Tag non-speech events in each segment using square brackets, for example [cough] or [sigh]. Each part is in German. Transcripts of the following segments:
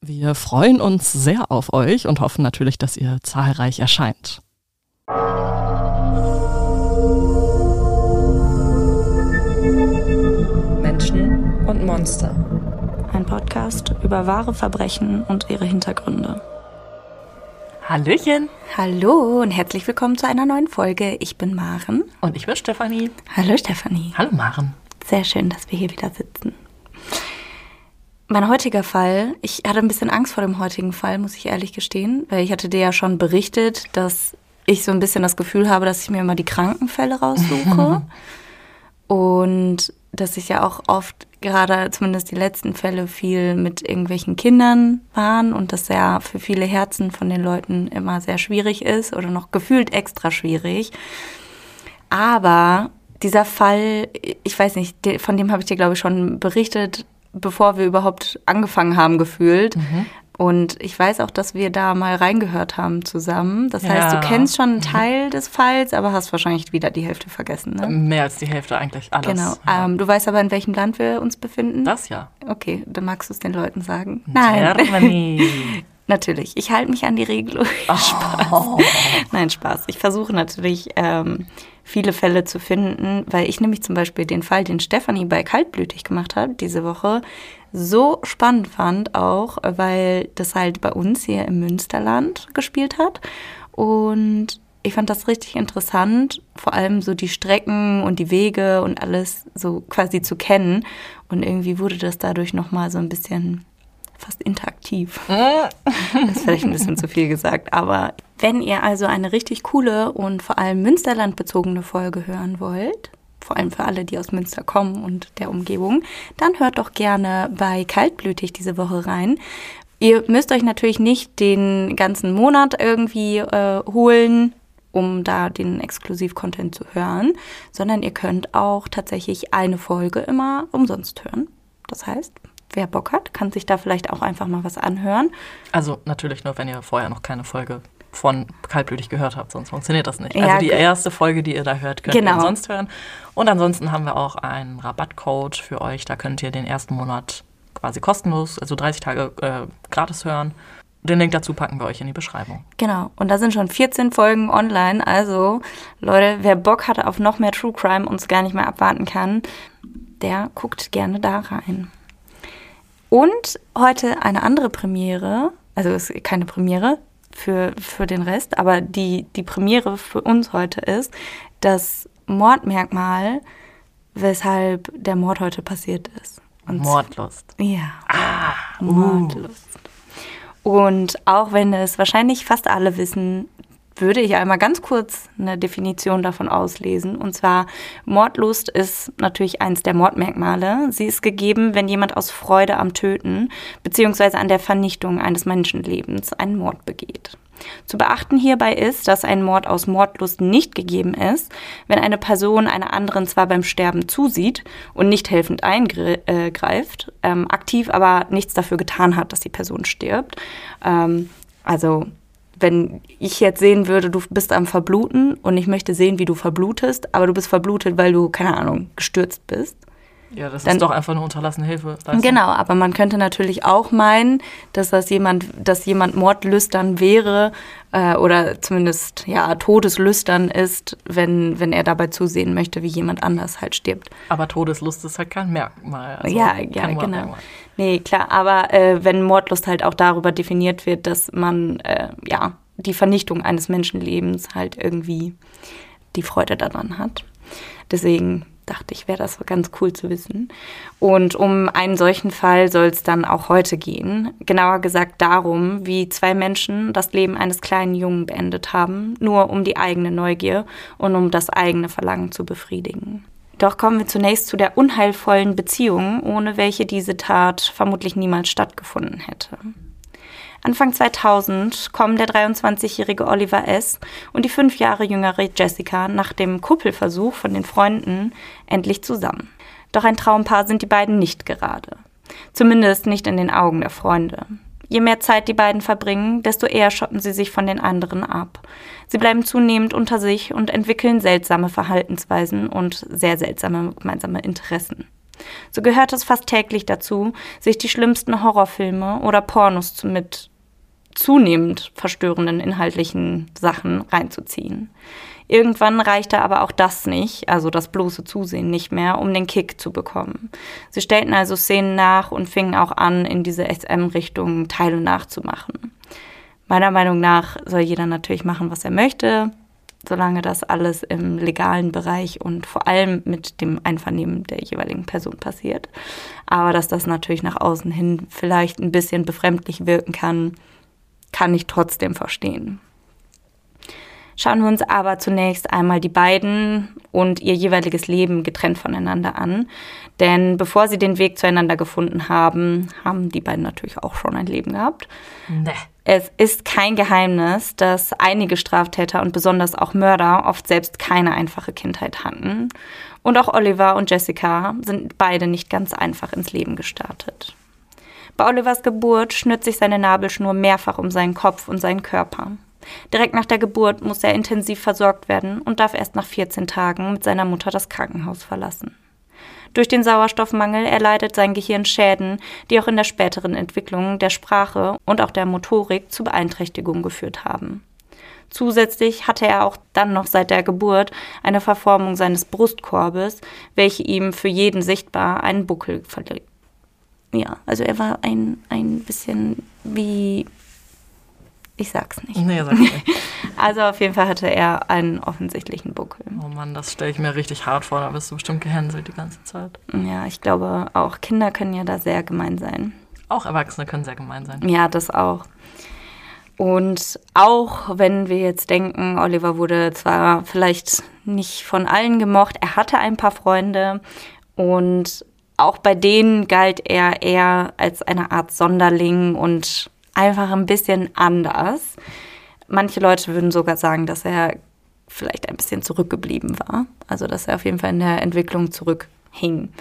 Wir freuen uns sehr auf euch und hoffen natürlich, dass ihr zahlreich erscheint. Menschen und Monster. Ein Podcast über wahre Verbrechen und ihre Hintergründe. Hallöchen. Hallo und herzlich willkommen zu einer neuen Folge. Ich bin Maren. Und ich bin Stefanie. Hallo Stefanie. Hallo Maren. Sehr schön, dass wir hier wieder sitzen. Mein heutiger Fall, ich hatte ein bisschen Angst vor dem heutigen Fall, muss ich ehrlich gestehen, weil ich hatte dir ja schon berichtet, dass ich so ein bisschen das Gefühl habe, dass ich mir immer die Krankenfälle raussuche. [laughs] und dass ich ja auch oft gerade zumindest die letzten Fälle viel mit irgendwelchen Kindern waren und das ja für viele Herzen von den Leuten immer sehr schwierig ist oder noch gefühlt extra schwierig. Aber dieser Fall, ich weiß nicht, von dem habe ich dir, glaube ich, schon berichtet, bevor wir überhaupt angefangen haben, gefühlt. Mhm. Und ich weiß auch, dass wir da mal reingehört haben zusammen. Das heißt, du kennst schon einen mhm. Teil des Falls, aber hast wahrscheinlich wieder die Hälfte vergessen. Ne? Mehr als die Hälfte eigentlich, alles. Genau. Ja. Ähm, du weißt aber, in welchem Land wir uns befinden? Das ja. Okay, dann magst du es den Leuten sagen. Nein. Germany. [laughs] natürlich. Ich halte mich an die Regelung. [laughs] Oh. Spaß. Nein, Spaß. Ich versuche natürlich ähm, viele Fälle zu finden, weil ich nämlich zum Beispiel den Fall, den Stefanie bei Kaltblütig gemacht hat diese Woche, so spannend fand auch, weil das halt bei uns hier im Münsterland gespielt hat und ich fand das richtig interessant, vor allem so die Strecken und die Wege und alles so quasi zu kennen. Und irgendwie wurde das dadurch nochmal so ein bisschen fast interaktiv. [laughs] das ist vielleicht ein bisschen zu viel gesagt, aber wenn ihr also eine richtig coole und vor allem Münsterland bezogene Folge hören wollt, vor allem für alle, die aus Münster kommen und der Umgebung, dann hört doch gerne bei Kaltblütig diese Woche rein. Ihr müsst euch natürlich nicht den ganzen Monat irgendwie äh, holen, um da den Exklusiv-Content zu hören, sondern ihr könnt auch tatsächlich eine Folge immer umsonst hören. Das heißt, wer Bock hat, kann sich da vielleicht auch einfach mal was anhören. Also natürlich nur, wenn ihr vorher noch keine Folge von Kaltblütig gehört habt, sonst funktioniert das nicht. Ja, also die erste Folge, die ihr da hört, könnt genau. ihr sonst hören. Und ansonsten haben wir auch einen Rabattcode für euch. Da könnt ihr den ersten Monat quasi kostenlos, also 30 Tage äh, gratis hören. Den Link dazu packen wir euch in die Beschreibung. Genau. Und da sind schon 14 Folgen online. Also, Leute, wer Bock hat auf noch mehr True Crime und es gar nicht mehr abwarten kann, der guckt gerne da rein. Und heute eine andere Premiere, also es ist keine Premiere für, für den Rest, aber die, die Premiere für uns heute ist das Mordmerkmal, weshalb der Mord heute passiert ist. Und Mordlust. Ja. Ah, uh. Mordlust. Und auch wenn es wahrscheinlich fast alle wissen, würde ich einmal ganz kurz eine Definition davon auslesen. Und zwar, Mordlust ist natürlich eins der Mordmerkmale. Sie ist gegeben, wenn jemand aus Freude am Töten bzw. an der Vernichtung eines Menschenlebens einen Mord begeht. Zu beachten hierbei ist, dass ein Mord aus Mordlust nicht gegeben ist, wenn eine Person einer anderen zwar beim Sterben zusieht und nicht helfend eingreift, ähm, aktiv aber nichts dafür getan hat, dass die Person stirbt. Ähm, also wenn ich jetzt sehen würde, du bist am Verbluten und ich möchte sehen, wie du verblutest, aber du bist verblutet, weil du, keine Ahnung, gestürzt bist. Ja, das dann, ist doch einfach eine unterlassene Hilfe. Genau, aber man könnte natürlich auch meinen, dass das jemand, dass jemand mordlüstern wäre äh, oder zumindest ja todeslüstern ist, wenn, wenn er dabei zusehen möchte, wie jemand anders halt stirbt. Aber Todeslust ist halt kein Merkmal. Also ja, ja, genau. Nee, klar, aber äh, wenn Mordlust halt auch darüber definiert wird, dass man äh, ja die Vernichtung eines Menschenlebens halt irgendwie die Freude daran hat. Deswegen dachte ich, wäre das ganz cool zu wissen. Und um einen solchen Fall soll es dann auch heute gehen. Genauer gesagt darum, wie zwei Menschen das Leben eines kleinen Jungen beendet haben, nur um die eigene Neugier und um das eigene Verlangen zu befriedigen. Doch kommen wir zunächst zu der unheilvollen Beziehung, ohne welche diese Tat vermutlich niemals stattgefunden hätte. Anfang 2000 kommen der 23-jährige Oliver S. und die fünf Jahre jüngere Jessica nach dem Kuppelversuch von den Freunden endlich zusammen. Doch ein Traumpaar sind die beiden nicht gerade. Zumindest nicht in den Augen der Freunde. Je mehr Zeit die beiden verbringen, desto eher schotten sie sich von den anderen ab. Sie bleiben zunehmend unter sich und entwickeln seltsame Verhaltensweisen und sehr seltsame gemeinsame Interessen. So gehört es fast täglich dazu, sich die schlimmsten Horrorfilme oder Pornos mit zunehmend verstörenden inhaltlichen Sachen reinzuziehen. Irgendwann reichte aber auch das nicht, also das bloße Zusehen nicht mehr, um den Kick zu bekommen. Sie stellten also Szenen nach und fingen auch an, in diese SM-Richtung Teile nachzumachen. Meiner Meinung nach soll jeder natürlich machen, was er möchte, solange das alles im legalen Bereich und vor allem mit dem Einvernehmen der jeweiligen Person passiert. Aber dass das natürlich nach außen hin vielleicht ein bisschen befremdlich wirken kann, kann ich trotzdem verstehen. Schauen wir uns aber zunächst einmal die beiden und ihr jeweiliges Leben getrennt voneinander an. Denn bevor sie den Weg zueinander gefunden haben, haben die beiden natürlich auch schon ein Leben gehabt. Nee. Es ist kein Geheimnis, dass einige Straftäter und besonders auch Mörder oft selbst keine einfache Kindheit hatten. Und auch Oliver und Jessica sind beide nicht ganz einfach ins Leben gestartet. Bei Olivers Geburt schnürt sich seine Nabelschnur mehrfach um seinen Kopf und seinen Körper. Direkt nach der Geburt muss er intensiv versorgt werden und darf erst nach 14 Tagen mit seiner Mutter das Krankenhaus verlassen. Durch den Sauerstoffmangel erleidet sein Gehirn Schäden, die auch in der späteren Entwicklung der Sprache und auch der Motorik zu Beeinträchtigungen geführt haben. Zusätzlich hatte er auch dann noch seit der Geburt eine Verformung seines Brustkorbes, welche ihm für jeden sichtbar einen Buckel verlieh. Ja, also er war ein, ein bisschen wie ich sag's nicht. Nee, sag nicht. [laughs] Also auf jeden Fall hatte er einen offensichtlichen Buckel. Oh Mann, das stelle ich mir richtig hart vor. Da bist du bestimmt gehänselt die ganze Zeit. Ja, ich glaube auch Kinder können ja da sehr gemein sein. Auch Erwachsene können sehr gemein sein. Ja, das auch. Und auch wenn wir jetzt denken, Oliver wurde zwar vielleicht nicht von allen gemocht, er hatte ein paar Freunde und auch bei denen galt er eher als eine Art Sonderling und einfach ein bisschen anders. Manche Leute würden sogar sagen, dass er vielleicht ein bisschen zurückgeblieben war. Also dass er auf jeden Fall in der Entwicklung zurückhing.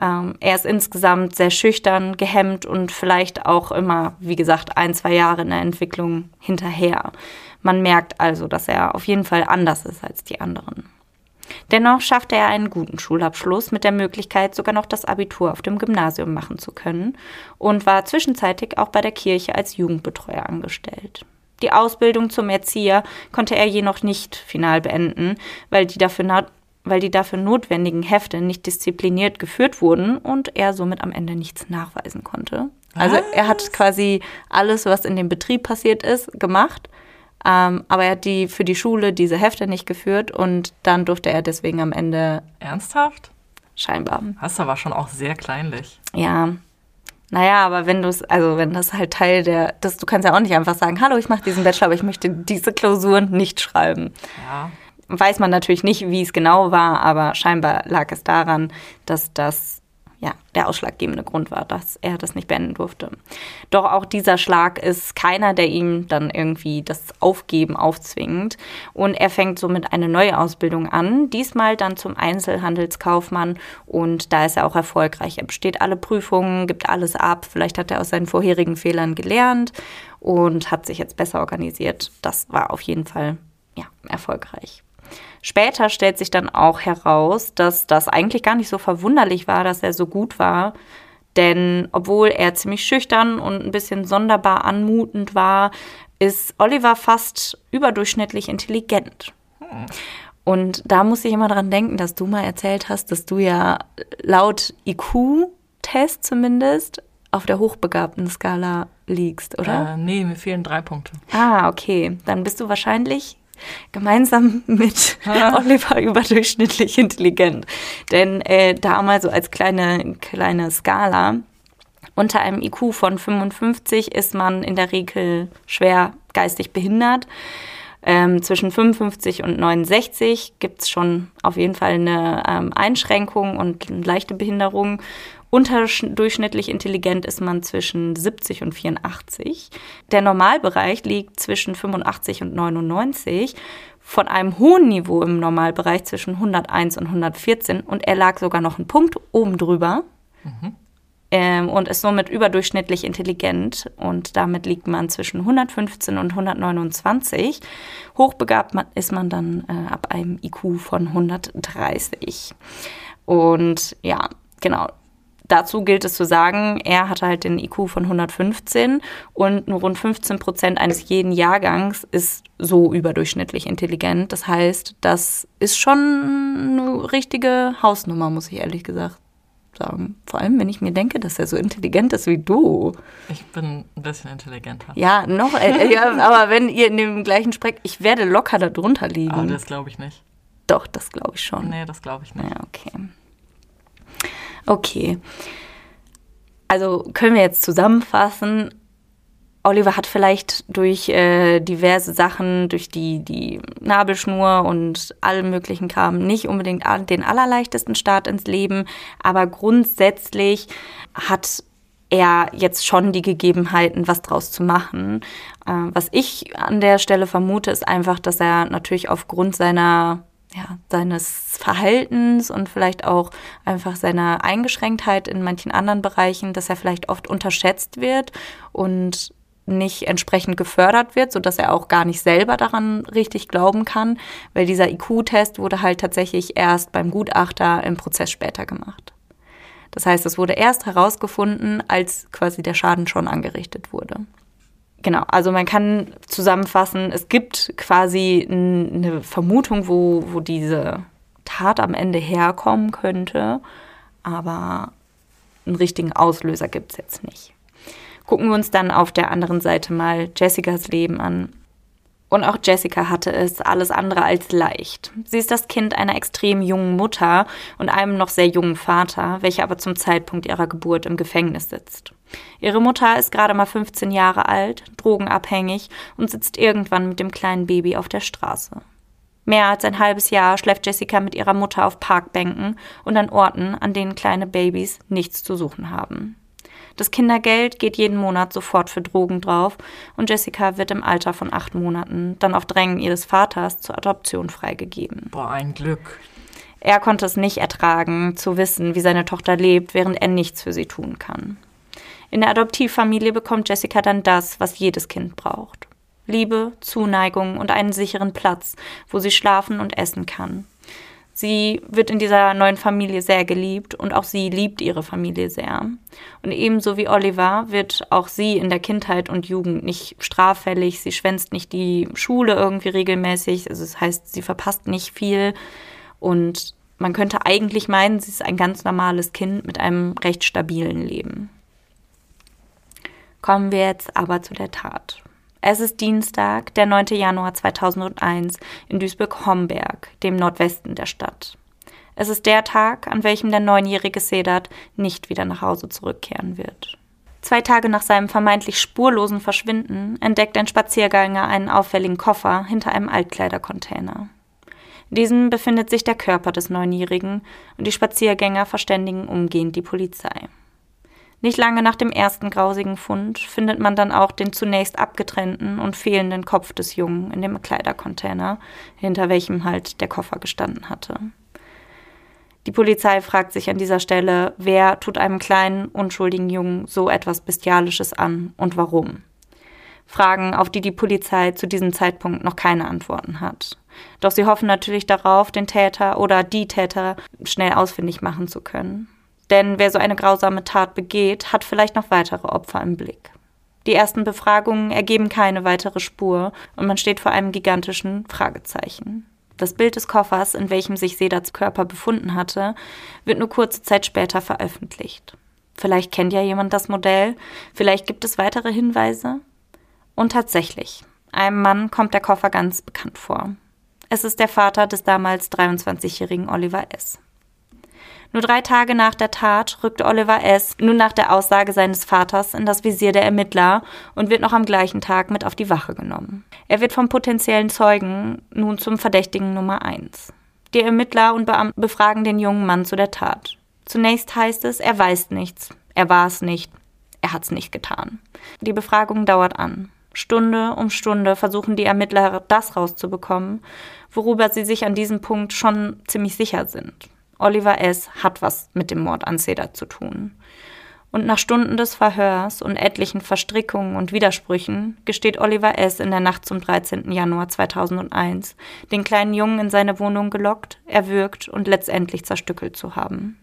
Ähm, er ist insgesamt sehr schüchtern, gehemmt und vielleicht auch immer, wie gesagt, ein, zwei Jahre in der Entwicklung hinterher. Man merkt also, dass er auf jeden Fall anders ist als die anderen. Dennoch schaffte er einen guten Schulabschluss mit der Möglichkeit, sogar noch das Abitur auf dem Gymnasium machen zu können und war zwischenzeitlich auch bei der Kirche als Jugendbetreuer angestellt. Die Ausbildung zum Erzieher konnte er jedoch nicht final beenden, weil die dafür weil die dafür notwendigen Hefte nicht diszipliniert geführt wurden und er somit am Ende nichts nachweisen konnte. Also er hat quasi alles, was in dem Betrieb passiert ist, gemacht, ähm, aber er hat die für die Schule diese Hefte nicht geführt und dann durfte er deswegen am Ende. Ernsthaft? Scheinbar. Das war schon auch sehr kleinlich. Ja. Naja, aber wenn du es, also wenn das halt Teil der, das, du kannst ja auch nicht einfach sagen, hallo, ich mache diesen Bachelor, aber ich möchte diese Klausuren nicht schreiben. Ja. Weiß man natürlich nicht, wie es genau war, aber scheinbar lag es daran, dass das ja, der ausschlaggebende Grund war, dass er das nicht beenden durfte. Doch auch dieser Schlag ist keiner, der ihm dann irgendwie das Aufgeben aufzwingt. Und er fängt somit eine neue Ausbildung an, diesmal dann zum Einzelhandelskaufmann. Und da ist er auch erfolgreich. Er besteht alle Prüfungen, gibt alles ab. Vielleicht hat er aus seinen vorherigen Fehlern gelernt und hat sich jetzt besser organisiert. Das war auf jeden Fall ja, erfolgreich. Später stellt sich dann auch heraus, dass das eigentlich gar nicht so verwunderlich war, dass er so gut war. Denn obwohl er ziemlich schüchtern und ein bisschen sonderbar anmutend war, ist Oliver fast überdurchschnittlich intelligent. Hm. Und da muss ich immer dran denken, dass du mal erzählt hast, dass du ja laut IQ-Test zumindest auf der hochbegabten Skala liegst, oder? Äh, nee, mir fehlen drei Punkte. Ah, okay. Dann bist du wahrscheinlich gemeinsam mit [laughs] Oliver überdurchschnittlich intelligent. Denn äh, da mal so als kleine, kleine Skala, unter einem IQ von 55 ist man in der Regel schwer geistig behindert. Ähm, zwischen 55 und 69 gibt es schon auf jeden Fall eine ähm, Einschränkung und eine leichte Behinderung. Unterdurchschnittlich intelligent ist man zwischen 70 und 84. Der Normalbereich liegt zwischen 85 und 99 von einem hohen Niveau im Normalbereich zwischen 101 und 114 und er lag sogar noch einen Punkt oben drüber mhm. ähm, und ist somit überdurchschnittlich intelligent und damit liegt man zwischen 115 und 129. Hochbegabt ist man dann äh, ab einem IQ von 130. Und ja, genau, Dazu gilt es zu sagen, er hatte halt den IQ von 115 und nur rund 15 Prozent eines jeden Jahrgangs ist so überdurchschnittlich intelligent. Das heißt, das ist schon eine richtige Hausnummer, muss ich ehrlich gesagt sagen. Vor allem, wenn ich mir denke, dass er so intelligent ist wie du. Ich bin ein bisschen intelligenter. Ja, noch, äh, ja, aber wenn ihr in dem gleichen sprecht, ich werde locker darunter liegen. Aber das glaube ich nicht. Doch, das glaube ich schon. Nee, das glaube ich nicht. Ja, okay. Okay. Also können wir jetzt zusammenfassen. Oliver hat vielleicht durch äh, diverse Sachen, durch die, die Nabelschnur und allem möglichen Kram nicht unbedingt den allerleichtesten Start ins Leben, aber grundsätzlich hat er jetzt schon die Gegebenheiten, was draus zu machen. Äh, was ich an der Stelle vermute, ist einfach, dass er natürlich aufgrund seiner ja, seines Verhaltens und vielleicht auch einfach seiner Eingeschränktheit in manchen anderen Bereichen, dass er vielleicht oft unterschätzt wird und nicht entsprechend gefördert wird, sodass er auch gar nicht selber daran richtig glauben kann, weil dieser IQ-Test wurde halt tatsächlich erst beim Gutachter im Prozess später gemacht. Das heißt, es wurde erst herausgefunden, als quasi der Schaden schon angerichtet wurde. Genau, also man kann zusammenfassen, es gibt quasi eine Vermutung, wo, wo diese Tat am Ende herkommen könnte, aber einen richtigen Auslöser gibt es jetzt nicht. Gucken wir uns dann auf der anderen Seite mal Jessicas Leben an. Und auch Jessica hatte es alles andere als leicht. Sie ist das Kind einer extrem jungen Mutter und einem noch sehr jungen Vater, welcher aber zum Zeitpunkt ihrer Geburt im Gefängnis sitzt. Ihre Mutter ist gerade mal 15 Jahre alt, drogenabhängig und sitzt irgendwann mit dem kleinen Baby auf der Straße. Mehr als ein halbes Jahr schläft Jessica mit ihrer Mutter auf Parkbänken und an Orten, an denen kleine Babys nichts zu suchen haben. Das Kindergeld geht jeden Monat sofort für Drogen drauf und Jessica wird im Alter von acht Monaten dann auf Drängen ihres Vaters zur Adoption freigegeben. Boah, ein Glück. Er konnte es nicht ertragen, zu wissen, wie seine Tochter lebt, während er nichts für sie tun kann. In der Adoptivfamilie bekommt Jessica dann das, was jedes Kind braucht. Liebe, Zuneigung und einen sicheren Platz, wo sie schlafen und essen kann. Sie wird in dieser neuen Familie sehr geliebt und auch sie liebt ihre Familie sehr. Und ebenso wie Oliver wird auch sie in der Kindheit und Jugend nicht straffällig. Sie schwänzt nicht die Schule irgendwie regelmäßig. Also das heißt, sie verpasst nicht viel. Und man könnte eigentlich meinen, sie ist ein ganz normales Kind mit einem recht stabilen Leben. Kommen wir jetzt aber zu der Tat. Es ist Dienstag, der 9. Januar 2001 in Duisburg-Homberg, dem Nordwesten der Stadt. Es ist der Tag, an welchem der neunjährige Sedat nicht wieder nach Hause zurückkehren wird. Zwei Tage nach seinem vermeintlich spurlosen Verschwinden entdeckt ein Spaziergänger einen auffälligen Koffer hinter einem Altkleidercontainer. In diesem befindet sich der Körper des Neunjährigen und die Spaziergänger verständigen umgehend die Polizei. Nicht lange nach dem ersten grausigen Fund findet man dann auch den zunächst abgetrennten und fehlenden Kopf des Jungen in dem Kleidercontainer, hinter welchem halt der Koffer gestanden hatte. Die Polizei fragt sich an dieser Stelle, wer tut einem kleinen, unschuldigen Jungen so etwas Bestialisches an und warum? Fragen, auf die die Polizei zu diesem Zeitpunkt noch keine Antworten hat. Doch sie hoffen natürlich darauf, den Täter oder die Täter schnell ausfindig machen zu können. Denn wer so eine grausame Tat begeht, hat vielleicht noch weitere Opfer im Blick. Die ersten Befragungen ergeben keine weitere Spur und man steht vor einem gigantischen Fragezeichen. Das Bild des Koffers, in welchem sich Sedats Körper befunden hatte, wird nur kurze Zeit später veröffentlicht. Vielleicht kennt ja jemand das Modell, vielleicht gibt es weitere Hinweise. Und tatsächlich, einem Mann kommt der Koffer ganz bekannt vor. Es ist der Vater des damals 23-jährigen Oliver S. Nur drei Tage nach der Tat rückte Oliver S. nun nach der Aussage seines Vaters in das Visier der Ermittler und wird noch am gleichen Tag mit auf die Wache genommen. Er wird vom potenziellen Zeugen nun zum Verdächtigen Nummer eins. Die Ermittler und Beamten befragen den jungen Mann zu der Tat. Zunächst heißt es, er weiß nichts, er war es nicht, er hat es nicht getan. Die Befragung dauert an. Stunde um Stunde versuchen die Ermittler das rauszubekommen, worüber sie sich an diesem Punkt schon ziemlich sicher sind. Oliver S. hat was mit dem Mord an Seda zu tun. Und nach Stunden des Verhörs und etlichen Verstrickungen und Widersprüchen gesteht Oliver S. in der Nacht zum 13. Januar 2001, den kleinen Jungen in seine Wohnung gelockt, erwürgt und letztendlich zerstückelt zu haben.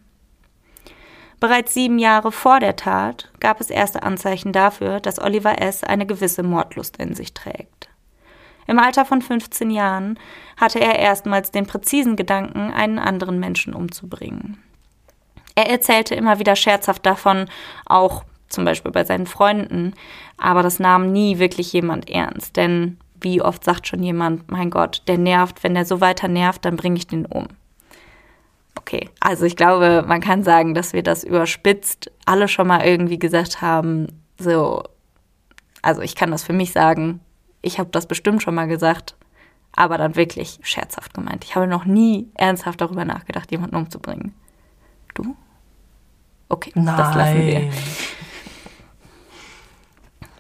Bereits sieben Jahre vor der Tat gab es erste Anzeichen dafür, dass Oliver S. eine gewisse Mordlust in sich trägt. Im Alter von 15 Jahren hatte er erstmals den präzisen Gedanken, einen anderen Menschen umzubringen. Er erzählte immer wieder scherzhaft davon, auch zum Beispiel bei seinen Freunden, aber das nahm nie wirklich jemand ernst, denn wie oft sagt schon jemand, mein Gott, der nervt, wenn der so weiter nervt, dann bringe ich den um. Okay, also ich glaube, man kann sagen, dass wir das überspitzt alle schon mal irgendwie gesagt haben, so, also ich kann das für mich sagen, ich habe das bestimmt schon mal gesagt, aber dann wirklich scherzhaft gemeint. Ich habe noch nie ernsthaft darüber nachgedacht, jemanden umzubringen. Du? Okay, Nein. das lassen wir.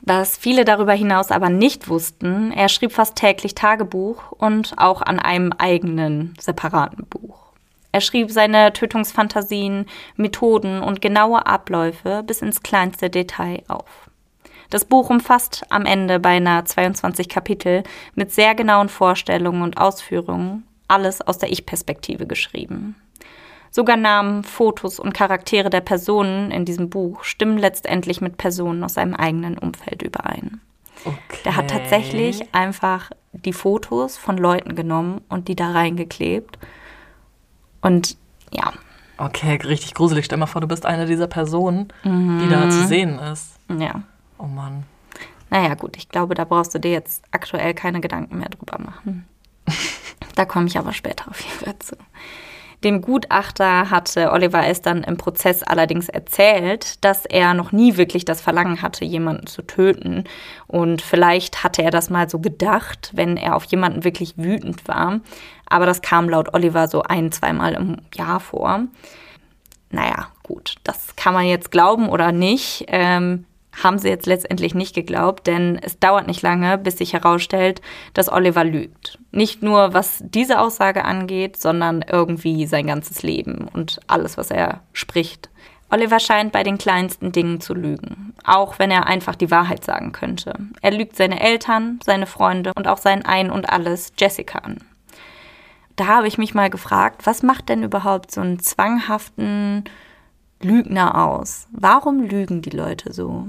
Was viele darüber hinaus aber nicht wussten, er schrieb fast täglich Tagebuch und auch an einem eigenen separaten Buch. Er schrieb seine Tötungsfantasien, Methoden und genaue Abläufe bis ins kleinste Detail auf. Das Buch umfasst am Ende beinahe 22 Kapitel mit sehr genauen Vorstellungen und Ausführungen, alles aus der Ich-Perspektive geschrieben. Sogar Namen, Fotos und Charaktere der Personen in diesem Buch stimmen letztendlich mit Personen aus seinem eigenen Umfeld überein. Okay. Der hat tatsächlich einfach die Fotos von Leuten genommen und die da reingeklebt. Und ja. Okay, richtig gruselig. Stell mal vor, du bist eine dieser Personen, mhm. die da zu sehen ist. Ja. Oh Mann. Naja, gut, ich glaube, da brauchst du dir jetzt aktuell keine Gedanken mehr drüber machen. da komme ich aber später auf jeden Fall zu. Dem Gutachter hatte Oliver S. dann im Prozess allerdings erzählt, dass er noch nie wirklich das Verlangen hatte, jemanden zu töten. Und vielleicht hatte er das mal so gedacht, wenn er auf jemanden wirklich wütend war. Aber das kam laut Oliver so ein, zweimal im Jahr vor. Naja, gut, das kann man jetzt glauben oder nicht. Ähm, haben sie jetzt letztendlich nicht geglaubt, denn es dauert nicht lange, bis sich herausstellt, dass Oliver lügt. Nicht nur was diese Aussage angeht, sondern irgendwie sein ganzes Leben und alles, was er spricht. Oliver scheint bei den kleinsten Dingen zu lügen, auch wenn er einfach die Wahrheit sagen könnte. Er lügt seine Eltern, seine Freunde und auch sein Ein und alles Jessica an. Da habe ich mich mal gefragt, was macht denn überhaupt so einen zwanghaften Lügner aus? Warum lügen die Leute so?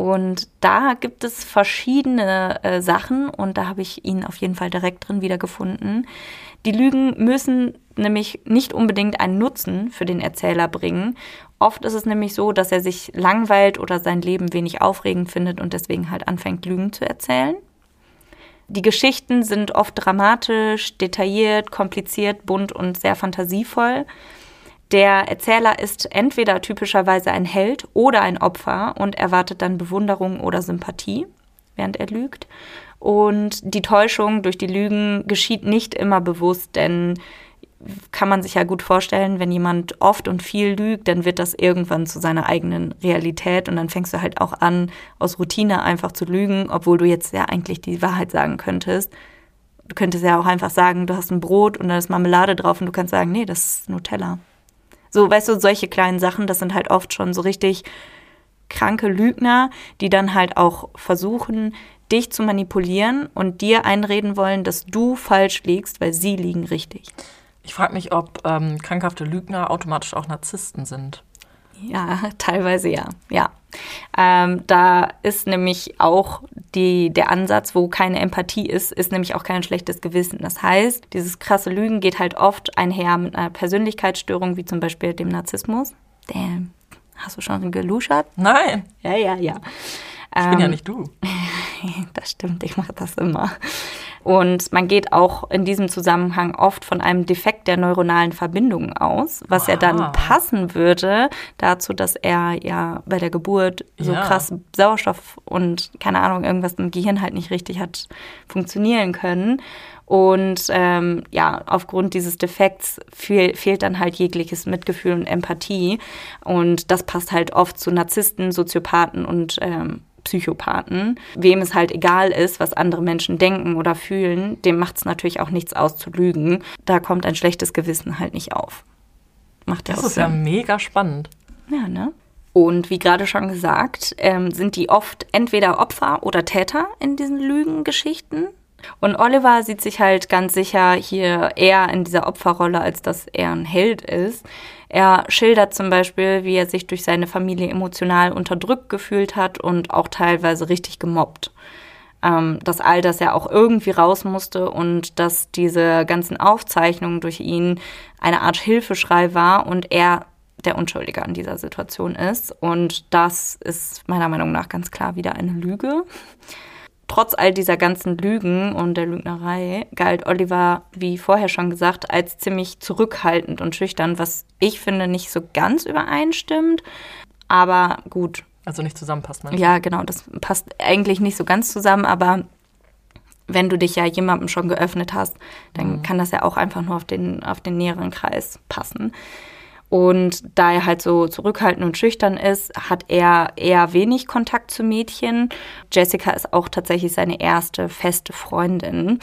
Und da gibt es verschiedene äh, Sachen und da habe ich ihn auf jeden Fall direkt drin wiedergefunden. Die Lügen müssen nämlich nicht unbedingt einen Nutzen für den Erzähler bringen. Oft ist es nämlich so, dass er sich langweilt oder sein Leben wenig aufregend findet und deswegen halt anfängt, Lügen zu erzählen. Die Geschichten sind oft dramatisch, detailliert, kompliziert, bunt und sehr fantasievoll. Der Erzähler ist entweder typischerweise ein Held oder ein Opfer und erwartet dann Bewunderung oder Sympathie, während er lügt. Und die Täuschung durch die Lügen geschieht nicht immer bewusst, denn kann man sich ja gut vorstellen, wenn jemand oft und viel lügt, dann wird das irgendwann zu seiner eigenen Realität und dann fängst du halt auch an, aus Routine einfach zu lügen, obwohl du jetzt ja eigentlich die Wahrheit sagen könntest. Du könntest ja auch einfach sagen, du hast ein Brot und da ist Marmelade drauf und du kannst sagen, nee, das ist Nutella. So, weißt du, solche kleinen Sachen, das sind halt oft schon so richtig kranke Lügner, die dann halt auch versuchen, dich zu manipulieren und dir einreden wollen, dass du falsch liegst, weil sie liegen richtig. Ich frage mich, ob ähm, krankhafte Lügner automatisch auch Narzissten sind. Ja, [laughs] teilweise ja, ja. Ähm, da ist nämlich auch die, der Ansatz, wo keine Empathie ist, ist nämlich auch kein schlechtes Gewissen. Das heißt, dieses krasse Lügen geht halt oft einher mit einer Persönlichkeitsstörung, wie zum Beispiel dem Narzissmus. Damn. Hast du schon geluschert? Nein. Ja, ja, ja. Ich ähm, bin ja ähm, nicht du. [laughs] das stimmt, ich mache das immer. Und man geht auch in diesem Zusammenhang oft von einem Defekt der neuronalen Verbindungen aus, was wow. ja dann passen würde dazu, dass er ja bei der Geburt so ja. krass Sauerstoff und keine Ahnung, irgendwas im Gehirn halt nicht richtig hat funktionieren können. Und ähm, ja, aufgrund dieses Defekts fehl, fehlt dann halt jegliches Mitgefühl und Empathie. Und das passt halt oft zu Narzissten, Soziopathen und ähm, Psychopathen. Wem es halt egal ist, was andere Menschen denken oder fühlen, dem macht es natürlich auch nichts aus zu lügen. Da kommt ein schlechtes Gewissen halt nicht auf. Macht ja Das ist Sinn. ja mega spannend. Ja, ne? Und wie gerade schon gesagt, ähm, sind die oft entweder Opfer oder Täter in diesen Lügengeschichten. Und Oliver sieht sich halt ganz sicher hier eher in dieser Opferrolle, als dass er ein Held ist. Er schildert zum Beispiel, wie er sich durch seine Familie emotional unterdrückt gefühlt hat und auch teilweise richtig gemobbt. Ähm, dass all das ja auch irgendwie raus musste und dass diese ganzen Aufzeichnungen durch ihn eine Art Hilfeschrei war und er der Unschuldige an dieser Situation ist. Und das ist meiner Meinung nach ganz klar wieder eine Lüge. Trotz all dieser ganzen Lügen und der Lügnerei galt Oliver, wie vorher schon gesagt, als ziemlich zurückhaltend und schüchtern, was ich finde nicht so ganz übereinstimmt. Aber gut. Also nicht zusammenpasst, man. Ja, genau, das passt eigentlich nicht so ganz zusammen, aber wenn du dich ja jemandem schon geöffnet hast, dann mhm. kann das ja auch einfach nur auf den, auf den näheren Kreis passen. Und da er halt so zurückhaltend und schüchtern ist, hat er eher wenig Kontakt zu Mädchen. Jessica ist auch tatsächlich seine erste feste Freundin.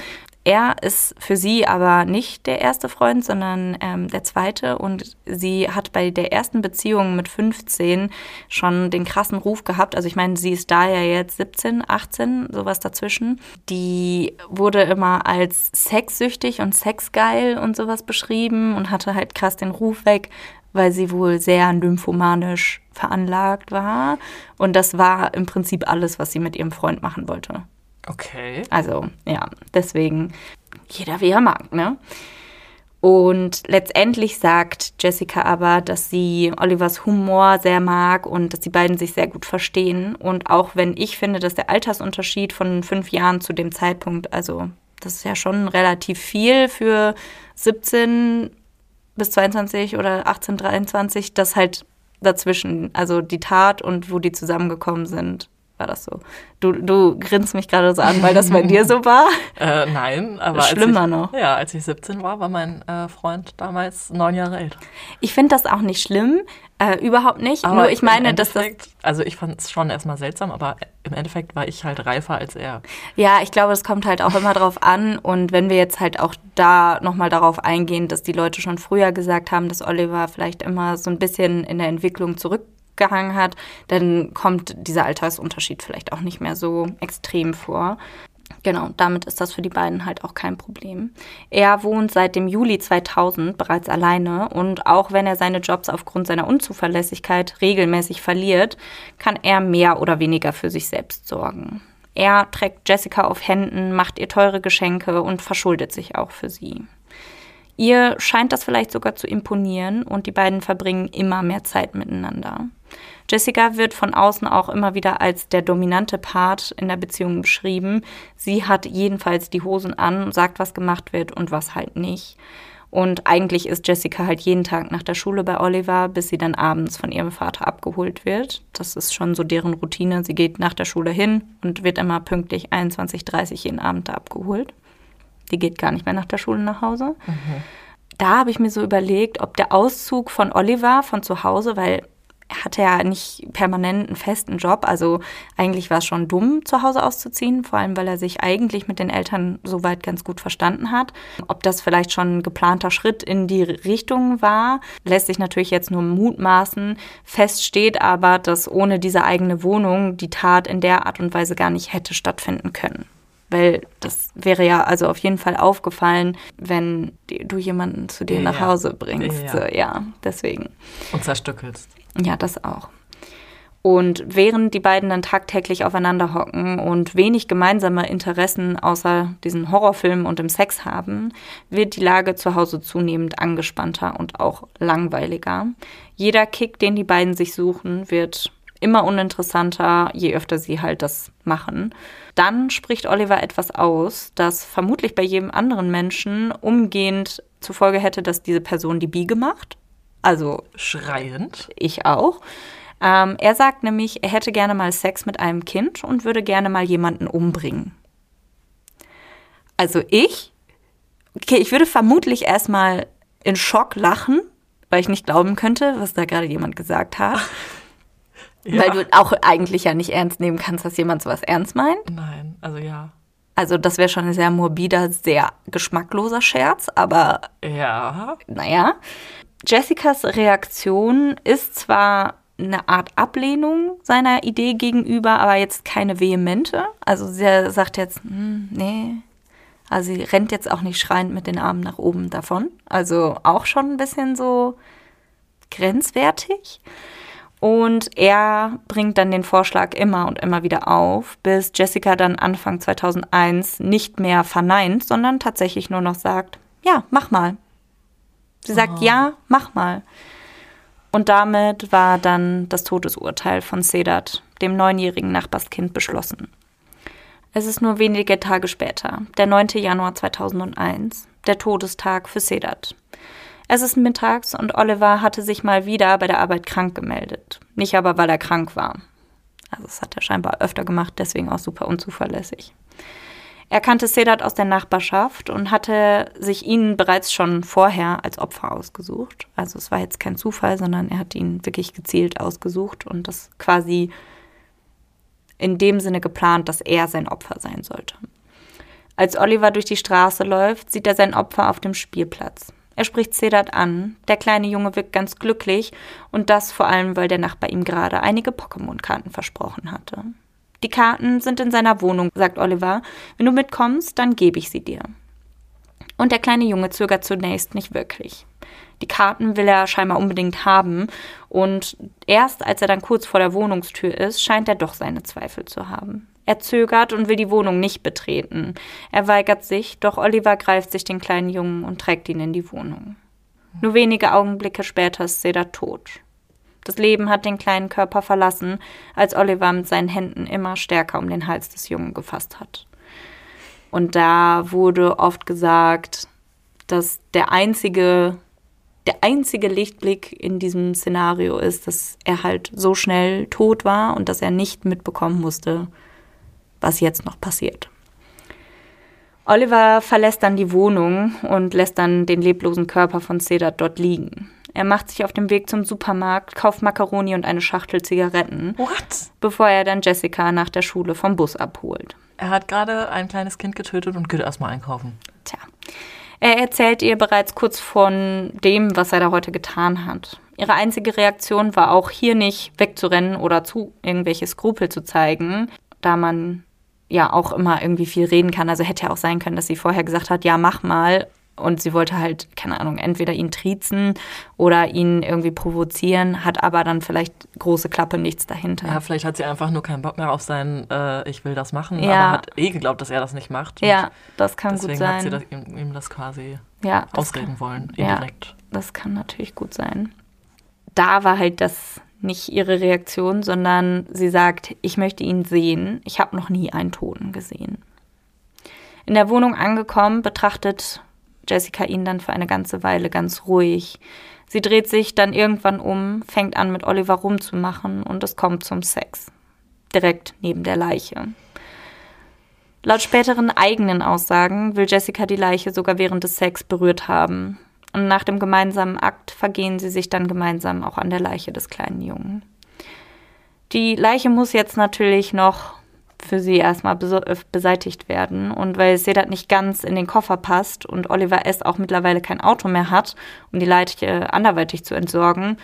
Er ist für sie aber nicht der erste Freund, sondern ähm, der zweite. Und sie hat bei der ersten Beziehung mit 15 schon den krassen Ruf gehabt. Also ich meine, sie ist da ja jetzt 17, 18, sowas dazwischen. Die wurde immer als sexsüchtig und sexgeil und sowas beschrieben und hatte halt krass den Ruf weg, weil sie wohl sehr nymphomanisch veranlagt war. Und das war im Prinzip alles, was sie mit ihrem Freund machen wollte. Okay. Also, ja, deswegen jeder wie er mag, ne? Und letztendlich sagt Jessica aber, dass sie Olivers Humor sehr mag und dass die beiden sich sehr gut verstehen. Und auch wenn ich finde, dass der Altersunterschied von fünf Jahren zu dem Zeitpunkt, also das ist ja schon relativ viel für 17 bis 22 oder 18, 23, das halt dazwischen, also die Tat und wo die zusammengekommen sind, war das so. Du, du grinst mich gerade so an, weil das bei dir so [laughs] war? Äh, nein, aber. Schlimmer ich, noch. Ja, als ich 17 war, war mein äh, Freund damals neun Jahre älter. Ich finde das auch nicht schlimm. Äh, überhaupt nicht. Aber Nur ich meine, dass das. Also ich fand es schon erstmal seltsam, aber im Endeffekt war ich halt reifer als er. Ja, ich glaube, es kommt halt auch immer drauf an. Und wenn wir jetzt halt auch da nochmal darauf eingehen, dass die Leute schon früher gesagt haben, dass Oliver vielleicht immer so ein bisschen in der Entwicklung zurückgehangen hat, dann kommt dieser Altersunterschied vielleicht auch nicht mehr so extrem vor. Genau, damit ist das für die beiden halt auch kein Problem. Er wohnt seit dem Juli 2000 bereits alleine und auch wenn er seine Jobs aufgrund seiner Unzuverlässigkeit regelmäßig verliert, kann er mehr oder weniger für sich selbst sorgen. Er trägt Jessica auf Händen, macht ihr teure Geschenke und verschuldet sich auch für sie. Ihr scheint das vielleicht sogar zu imponieren und die beiden verbringen immer mehr Zeit miteinander. Jessica wird von außen auch immer wieder als der dominante Part in der Beziehung beschrieben. Sie hat jedenfalls die Hosen an, sagt, was gemacht wird und was halt nicht. Und eigentlich ist Jessica halt jeden Tag nach der Schule bei Oliver, bis sie dann abends von ihrem Vater abgeholt wird. Das ist schon so deren Routine. Sie geht nach der Schule hin und wird immer pünktlich 21.30 jeden Abend abgeholt. Die geht gar nicht mehr nach der Schule nach Hause. Mhm. Da habe ich mir so überlegt, ob der Auszug von Oliver von zu Hause, weil er hatte ja nicht permanent einen festen Job, also eigentlich war es schon dumm, zu Hause auszuziehen, vor allem weil er sich eigentlich mit den Eltern soweit ganz gut verstanden hat. Ob das vielleicht schon ein geplanter Schritt in die Richtung war, lässt sich natürlich jetzt nur mutmaßen. Fest steht aber, dass ohne diese eigene Wohnung die Tat in der Art und Weise gar nicht hätte stattfinden können weil das wäre ja also auf jeden Fall aufgefallen, wenn du jemanden zu dir ja, nach Hause bringst. Ja. So, ja, deswegen. Und zerstückelst. Ja, das auch. Und während die beiden dann tagtäglich aufeinander hocken und wenig gemeinsame Interessen außer diesen Horrorfilmen und dem Sex haben, wird die Lage zu Hause zunehmend angespannter und auch langweiliger. Jeder Kick, den die beiden sich suchen, wird immer uninteressanter, je öfter sie halt das machen. Dann spricht Oliver etwas aus, das vermutlich bei jedem anderen Menschen umgehend zur Folge hätte, dass diese Person die Biege macht. Also schreiend. Ich auch. Ähm, er sagt nämlich, er hätte gerne mal Sex mit einem Kind und würde gerne mal jemanden umbringen. Also ich, okay, ich würde vermutlich erstmal in Schock lachen, weil ich nicht glauben könnte, was da gerade jemand gesagt hat. Ja. Weil du auch eigentlich ja nicht ernst nehmen kannst, dass jemand sowas ernst meint. Nein, also ja. Also das wäre schon ein sehr morbider, sehr geschmackloser Scherz, aber ja. Naja. Jessicas Reaktion ist zwar eine Art Ablehnung seiner Idee gegenüber, aber jetzt keine vehemente. Also sie sagt jetzt, hm, nee. Also sie rennt jetzt auch nicht schreiend mit den Armen nach oben davon. Also auch schon ein bisschen so grenzwertig. Und er bringt dann den Vorschlag immer und immer wieder auf, bis Jessica dann Anfang 2001 nicht mehr verneint, sondern tatsächlich nur noch sagt, ja, mach mal. Sie sagt, oh. ja, mach mal. Und damit war dann das Todesurteil von Sedat, dem neunjährigen Nachbarskind, beschlossen. Es ist nur wenige Tage später, der 9. Januar 2001, der Todestag für Sedat. Es ist mittags und Oliver hatte sich mal wieder bei der Arbeit krank gemeldet. Nicht aber, weil er krank war. Also das hat er scheinbar öfter gemacht, deswegen auch super unzuverlässig. Er kannte Sedat aus der Nachbarschaft und hatte sich ihn bereits schon vorher als Opfer ausgesucht. Also es war jetzt kein Zufall, sondern er hat ihn wirklich gezielt ausgesucht und das quasi in dem Sinne geplant, dass er sein Opfer sein sollte. Als Oliver durch die Straße läuft, sieht er sein Opfer auf dem Spielplatz. Er spricht Sedat an. Der kleine Junge wirkt ganz glücklich und das vor allem, weil der Nachbar ihm gerade einige Pokémon-Karten versprochen hatte. Die Karten sind in seiner Wohnung, sagt Oliver. Wenn du mitkommst, dann gebe ich sie dir. Und der kleine Junge zögert zunächst nicht wirklich. Die Karten will er scheinbar unbedingt haben und erst als er dann kurz vor der Wohnungstür ist, scheint er doch seine Zweifel zu haben. Er zögert und will die Wohnung nicht betreten. Er weigert sich, doch Oliver greift sich den kleinen Jungen und trägt ihn in die Wohnung. Nur wenige Augenblicke später ist Seda tot. Das Leben hat den kleinen Körper verlassen, als Oliver mit seinen Händen immer stärker um den Hals des Jungen gefasst hat. Und da wurde oft gesagt, dass der einzige, der einzige Lichtblick in diesem Szenario ist, dass er halt so schnell tot war und dass er nicht mitbekommen musste, was jetzt noch passiert. Oliver verlässt dann die Wohnung und lässt dann den leblosen Körper von Sedat dort liegen. Er macht sich auf dem Weg zum Supermarkt, kauft Makaroni und eine Schachtel Zigaretten, What? bevor er dann Jessica nach der Schule vom Bus abholt. Er hat gerade ein kleines Kind getötet und geht erstmal einkaufen. Tja. Er erzählt ihr bereits kurz von dem, was er da heute getan hat. Ihre einzige Reaktion war auch hier nicht wegzurennen oder zu irgendwelche Skrupel zu zeigen, da man ja auch immer irgendwie viel reden kann. Also hätte ja auch sein können, dass sie vorher gesagt hat, ja, mach mal. Und sie wollte halt, keine Ahnung, entweder ihn triezen oder ihn irgendwie provozieren, hat aber dann vielleicht große Klappe nichts dahinter. Ja, vielleicht hat sie einfach nur keinen Bock mehr auf sein, äh, ich will das machen, ja. aber hat eh geglaubt, dass er das nicht macht. Ja, das kann gut sein. Deswegen hat sie das, ihm, ihm, das quasi ja, das ausreden kann, wollen, indirekt. Ja, das kann natürlich gut sein. Da war halt das nicht ihre Reaktion, sondern sie sagt, ich möchte ihn sehen. Ich habe noch nie einen Toten gesehen. In der Wohnung angekommen, betrachtet Jessica ihn dann für eine ganze Weile ganz ruhig. Sie dreht sich dann irgendwann um, fängt an mit Oliver rumzumachen und es kommt zum Sex. Direkt neben der Leiche. Laut späteren eigenen Aussagen will Jessica die Leiche sogar während des Sex berührt haben. Und nach dem gemeinsamen Akt vergehen sie sich dann gemeinsam auch an der Leiche des kleinen Jungen. Die Leiche muss jetzt natürlich noch für sie erstmal äh, beseitigt werden. Und weil Sedat nicht ganz in den Koffer passt und Oliver S. auch mittlerweile kein Auto mehr hat, um die Leiche anderweitig zu entsorgen,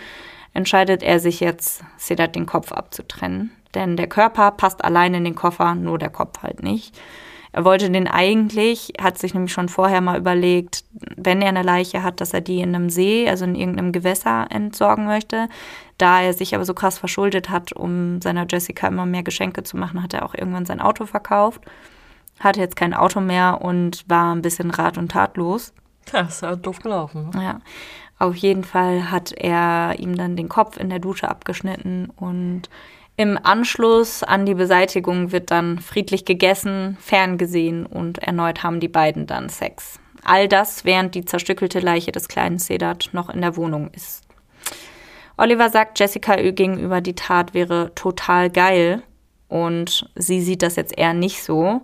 entscheidet er sich jetzt, Sedat den Kopf abzutrennen. Denn der Körper passt allein in den Koffer, nur der Kopf halt nicht. Er wollte den eigentlich, hat sich nämlich schon vorher mal überlegt, wenn er eine Leiche hat, dass er die in einem See, also in irgendeinem Gewässer entsorgen möchte. Da er sich aber so krass verschuldet hat, um seiner Jessica immer mehr Geschenke zu machen, hat er auch irgendwann sein Auto verkauft. Hatte jetzt kein Auto mehr und war ein bisschen rat- und tatlos. Das ist ja doof gelaufen. Ne? Ja. Auf jeden Fall hat er ihm dann den Kopf in der Dusche abgeschnitten und Im Anschluss an die Beseitigung wird dann friedlich gegessen, ferngesehen und erneut haben die beiden dann Sex. All das, während die zerstückelte Leiche des kleinen Sedat noch in der Wohnung ist. Oliver sagt Jessica gegenüber, die Tat wäre total geil und sie sieht das jetzt eher nicht so.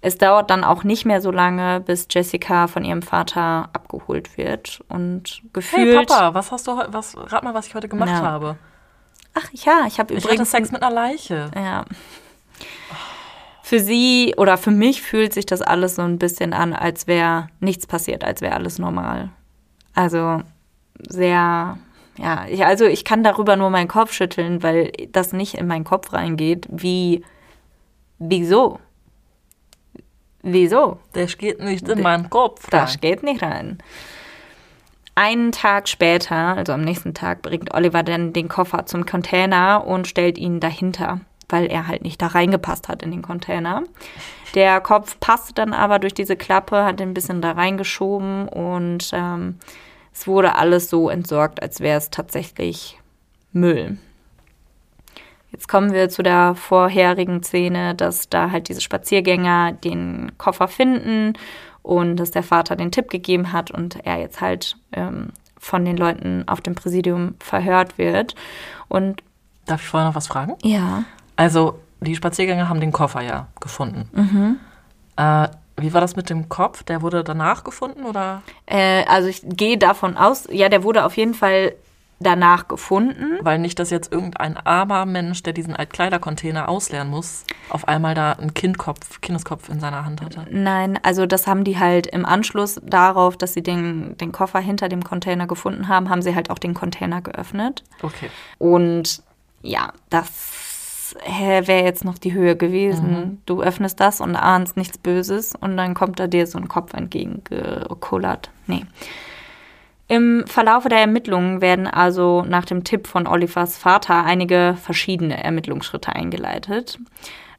Es dauert dann auch nicht mehr so lange, bis Jessica von ihrem Vater abgeholt wird und gefühlt. Hey Papa, was hast du was rat mal, was ich heute gemacht ja. habe? Ach ja, ich habe übrigens hatte Sex mit einer Leiche. Ja. Für sie oder für mich fühlt sich das alles so ein bisschen an, als wäre nichts passiert, als wäre alles normal. Also sehr ja, ich, also ich kann darüber nur meinen Kopf schütteln, weil das nicht in meinen Kopf reingeht. Wie, wieso? Wieso? Das geht nicht in meinen Kopf rein. Das geht nicht rein. Einen Tag später, also am nächsten Tag, bringt Oliver dann den Koffer zum Container und stellt ihn dahinter, weil er halt nicht da reingepasst hat in den Container. Der Kopf passte dann aber durch diese Klappe, hat ihn ein bisschen da reingeschoben und ähm, es wurde alles so entsorgt, als wäre es tatsächlich Müll. Jetzt kommen wir zu der vorherigen Szene, dass da halt diese Spaziergänger den Koffer finden und dass der Vater den Tipp gegeben hat und er jetzt halt ähm, von den Leuten auf dem Präsidium verhört wird. Und Darf ich vorher noch was fragen? Ja. Also, die Spaziergänger haben den Koffer ja gefunden. Mhm. Äh, wie war das mit dem Kopf? Der wurde danach gefunden oder? Äh, also ich gehe davon aus, ja, der wurde auf jeden Fall danach gefunden. Weil nicht, dass jetzt irgendein armer Mensch, der diesen Altkleidercontainer ausleeren muss, auf einmal da einen Kindkopf, Kindeskopf in seiner Hand hatte. Nein, also das haben die halt im Anschluss darauf, dass sie den, den Koffer hinter dem Container gefunden haben, haben sie halt auch den Container geöffnet. Okay. Und ja, das wäre jetzt noch die Höhe gewesen. Mhm. Du öffnest das und ahnst nichts Böses und dann kommt da dir so ein Kopf entgegengekullert. Nee. Im Verlaufe der Ermittlungen werden also nach dem Tipp von Olivers Vater einige verschiedene Ermittlungsschritte eingeleitet.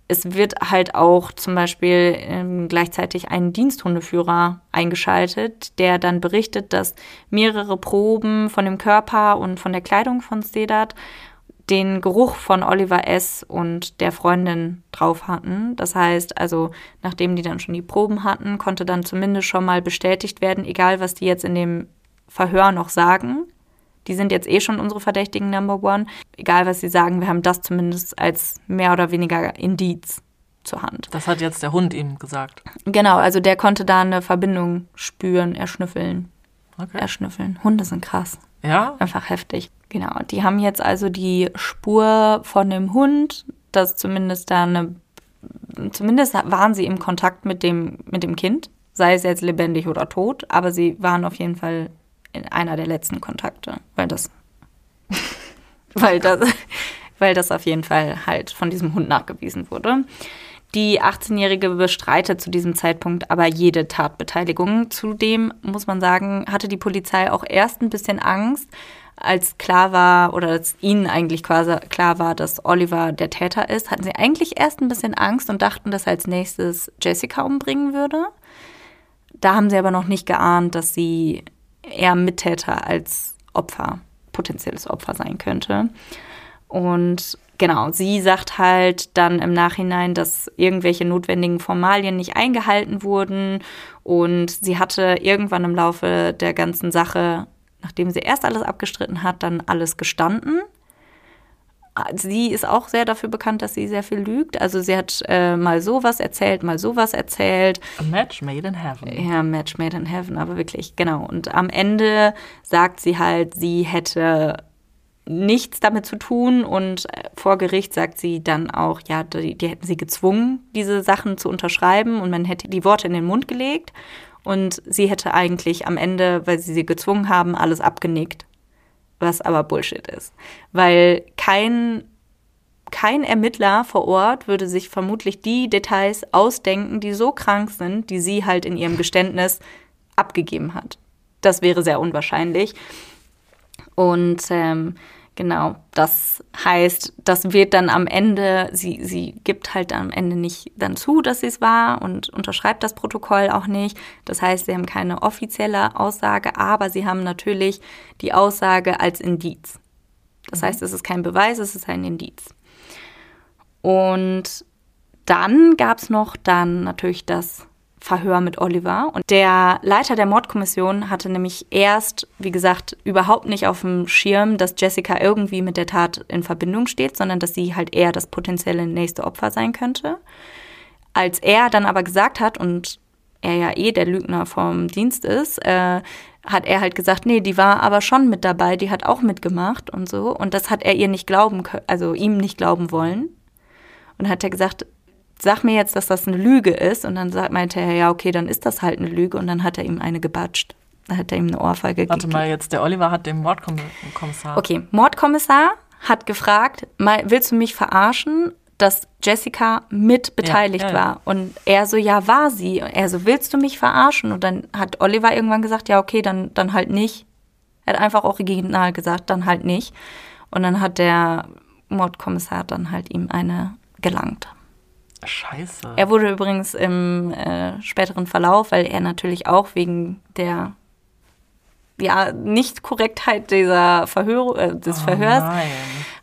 Es wird halt auch zum Beispiel ähm, gleichzeitig ein Diensthundeführer eingeschaltet, der dann berichtet, dass mehrere Proben von dem Körper und von der Kleidung von Sedat den Geruch von Oliver S. und der Freundin drauf hatten. Das heißt, also nachdem die dann schon die Proben hatten, konnte dann zumindest schon mal bestätigt werden, egal was die jetzt in dem Verhör noch sagen. Die sind jetzt eh schon unsere Verdächtigen Number One. Egal was sie sagen, wir haben das zumindest als mehr oder weniger Indiz zur Hand. Das hat jetzt der Hund ihm gesagt. Genau, also der konnte da eine Verbindung spüren, erschnüffeln. Okay. Erschnüffeln. Hunde sind krass. Ja? Einfach heftig. Genau. Die haben jetzt also die Spur von dem Hund, dass zumindest da eine, zumindest waren sie im Kontakt mit dem, mit dem Kind, sei es jetzt lebendig oder tot, aber sie waren auf jeden Fall einer der letzten Kontakte, weil das, [laughs] weil das, weil das auf jeden Fall halt von diesem Hund nachgewiesen wurde. Die 18-Jährige bestreitet zu diesem Zeitpunkt aber jede Tatbeteiligung. Zudem muss man sagen, hatte die Polizei auch erst ein bisschen Angst, als klar war oder als ihnen eigentlich quasi klar war, dass Oliver der Täter ist, hatten sie eigentlich erst ein bisschen Angst und dachten, dass er als nächstes Jessica umbringen würde. Da haben sie aber noch nicht geahnt, dass sie eher Mittäter als Opfer, potenzielles Opfer sein könnte. Und genau, sie sagt halt dann im Nachhinein, dass irgendwelche notwendigen Formalien nicht eingehalten wurden und sie hatte irgendwann im Laufe der ganzen Sache, nachdem sie erst alles abgestritten hat, dann alles gestanden. Sie ist auch sehr dafür bekannt, dass sie sehr viel lügt. Also sie hat äh, mal sowas erzählt, mal sowas erzählt. A match made in heaven. Ja, match made in heaven, aber wirklich, genau. Und am Ende sagt sie halt, sie hätte nichts damit zu tun und äh, vor Gericht sagt sie dann auch, ja, die, die, hätten sie gezwungen, diese Sachen zu unterschreiben und man hätte die Worte in den Mund gelegt und sie hätte eigentlich am Ende, weil sie sie gezwungen haben, alles abgenickt, was aber Bullshit ist, weil kein kein Ermittler vor Ort würde sich vermutlich die Details ausdenken, die so krank sind, die sie halt in ihrem Geständnis abgegeben hat. Das wäre sehr unwahrscheinlich. Und ähm, Genau, das heißt, das wird dann am Ende, sie, sie gibt halt am Ende nicht dann zu, dass sie es war und unterschreibt das Protokoll auch nicht. Das heißt, sie haben keine offizielle Aussage, aber sie haben natürlich die Aussage als Indiz. Das mhm. heißt, es ist kein Beweis, es ist ein Indiz. Und dann gab es noch dann natürlich das Verhör mit Oliver. Und der Leiter der Mordkommission hatte nämlich erst, wie gesagt, überhaupt nicht auf dem Schirm, dass Jessica irgendwie mit der Tat in Verbindung steht, sondern dass sie halt eher das potenzielle nächste Opfer sein könnte. Als er dann aber gesagt hat, und er ja eh der Lügner vom Dienst ist, äh, hat er halt gesagt, nee, die war aber schon mit dabei, die hat auch mitgemacht und so. Und das hat er ihr nicht glauben also ihm nicht glauben wollen. Und hat er gesagt, sag mir jetzt, dass das eine Lüge ist. Und dann meinte er, ja, okay, dann ist das halt eine Lüge. Und dann hat er ihm eine gebatscht. Dann hat er ihm eine Ohrfeige gegeben. Warte mal, jetzt der Oliver hat den Mordkommissar. Okay, Mordkommissar hat gefragt, willst du mich verarschen, dass Jessica mit beteiligt ja, ja, ja. war? Und er so, ja, war sie. Und er so, willst du mich verarschen? Und dann hat Oliver irgendwann gesagt, ja, okay, dann, dann halt nicht. Er hat einfach original gesagt, dann halt nicht. Und dann hat der Mordkommissar dann halt ihm eine gelangt. Scheiße. Er wurde übrigens im äh, späteren Verlauf, weil er natürlich auch wegen der ja, Nicht-Korrektheit dieser Verhör, äh, des oh Verhörs nein.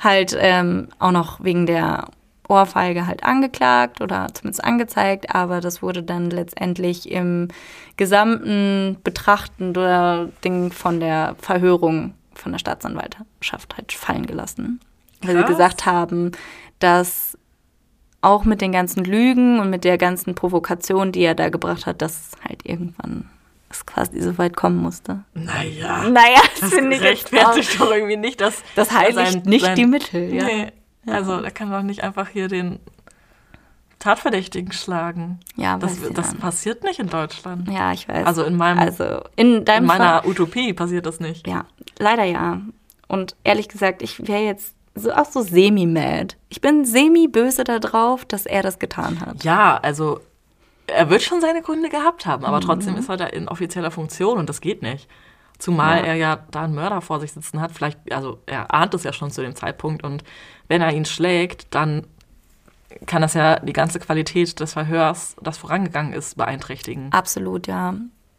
halt ähm, auch noch wegen der Ohrfeige halt angeklagt oder zumindest angezeigt, aber das wurde dann letztendlich im gesamten Betrachten der Ding von der Verhörung von der Staatsanwaltschaft halt fallen gelassen. Weil sie gesagt haben, dass auch mit den ganzen Lügen und mit der ganzen Provokation, die er da gebracht hat, dass halt irgendwann es quasi so weit kommen musste. Naja. Naja, das finde ich rechtfertigt doch irgendwie nicht, dass das heiligt sein, nicht sein, die Mittel. Ja. Nee, also da kann doch nicht einfach hier den Tatverdächtigen schlagen. Ja, das, das passiert nicht in Deutschland. Ja, ich weiß. Also in meinem, also in, in meiner Fall, Utopie passiert das nicht. Ja, leider ja. Und ehrlich gesagt, ich wäre jetzt so auch so semi-mad. Ich bin semi-böse darauf, dass er das getan hat. Ja, also er wird schon seine Gründe gehabt haben, aber mhm. trotzdem ist er da in offizieller Funktion und das geht nicht. Zumal ja. er ja da einen Mörder vor sich sitzen hat. Vielleicht, also er ahnt es ja schon zu dem Zeitpunkt und wenn er ihn schlägt, dann kann das ja die ganze Qualität des Verhörs, das vorangegangen ist, beeinträchtigen. Absolut, ja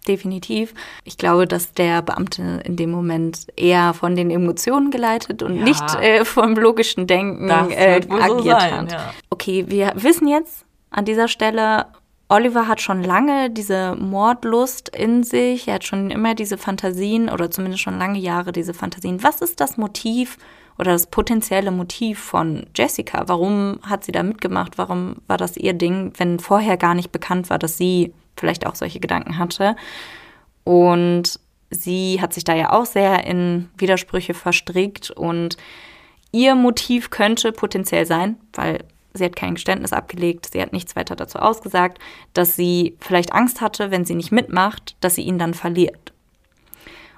definitiv. Ich glaube, dass der Beamte in dem Moment eher von den Emotionen geleitet und ja, nicht äh, vom logischen Denken äh, agiert so sein, hat. Ja. Okay, wir wissen jetzt an dieser Stelle, Oliver hat schon lange diese Mordlust in sich. Er hat schon immer diese Fantasien oder zumindest schon lange Jahre diese Fantasien. Was ist das Motiv oder das potenzielle Motiv von Jessica? Warum hat sie da mitgemacht? Warum war das ihr Ding, wenn vorher gar nicht bekannt war, dass sie vielleicht auch solche Gedanken hatte. Und sie hat sich da ja auch sehr in Widersprüche verstrickt und ihr Motiv könnte potenziell sein, weil sie hat kein Geständnis abgelegt, sie hat nichts weiter dazu ausgesagt, dass sie vielleicht Angst hatte, wenn sie nicht mitmacht, dass sie ihn dann verliert.